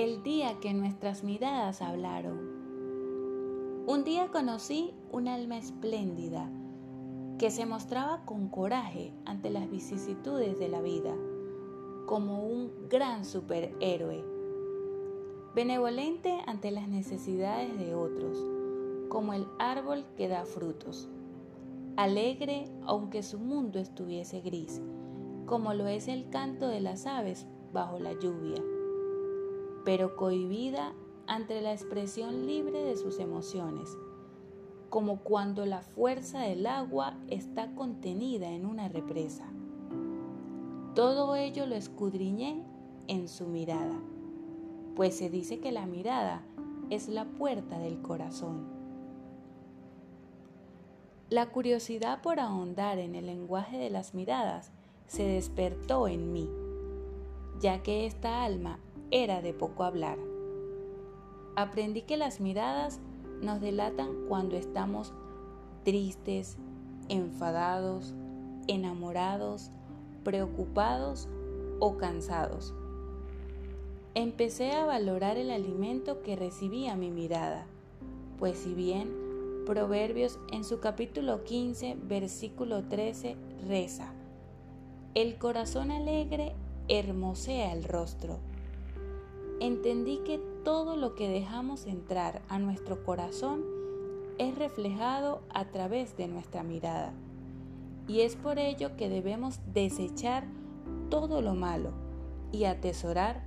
El día que nuestras miradas hablaron. Un día conocí un alma espléndida que se mostraba con coraje ante las vicisitudes de la vida, como un gran superhéroe, benevolente ante las necesidades de otros, como el árbol que da frutos, alegre aunque su mundo estuviese gris, como lo es el canto de las aves bajo la lluvia pero cohibida ante la expresión libre de sus emociones, como cuando la fuerza del agua está contenida en una represa. Todo ello lo escudriñé en su mirada, pues se dice que la mirada es la puerta del corazón. La curiosidad por ahondar en el lenguaje de las miradas se despertó en mí, ya que esta alma era de poco hablar. Aprendí que las miradas nos delatan cuando estamos tristes, enfadados, enamorados, preocupados o cansados. Empecé a valorar el alimento que recibía mi mirada, pues si bien Proverbios en su capítulo 15, versículo 13 reza, El corazón alegre hermosea el rostro entendí que todo lo que dejamos entrar a nuestro corazón es reflejado a través de nuestra mirada. Y es por ello que debemos desechar todo lo malo y atesorar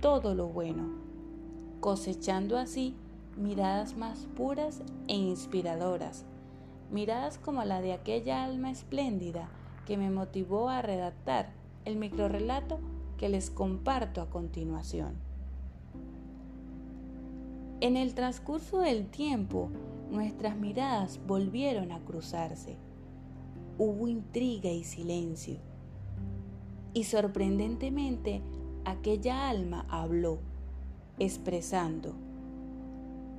todo lo bueno, cosechando así miradas más puras e inspiradoras, miradas como la de aquella alma espléndida que me motivó a redactar el microrelato que les comparto a continuación. En el transcurso del tiempo, nuestras miradas volvieron a cruzarse. Hubo intriga y silencio. Y sorprendentemente, aquella alma habló, expresando,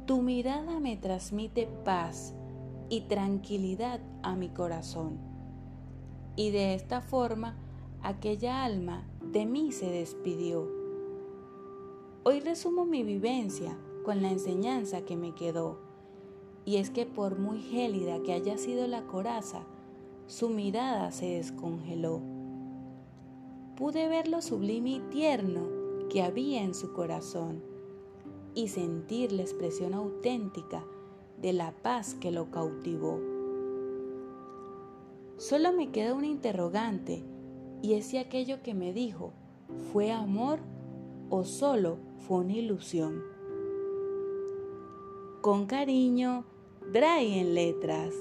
Tu mirada me transmite paz y tranquilidad a mi corazón. Y de esta forma, aquella alma de mí se despidió. Hoy resumo mi vivencia con la enseñanza que me quedó. Y es que por muy gélida que haya sido la coraza, su mirada se descongeló. Pude ver lo sublime y tierno que había en su corazón y sentir la expresión auténtica de la paz que lo cautivó. Solo me queda una interrogante y es si aquello que me dijo fue amor o solo fue una ilusión. Con cariño, Dry letras.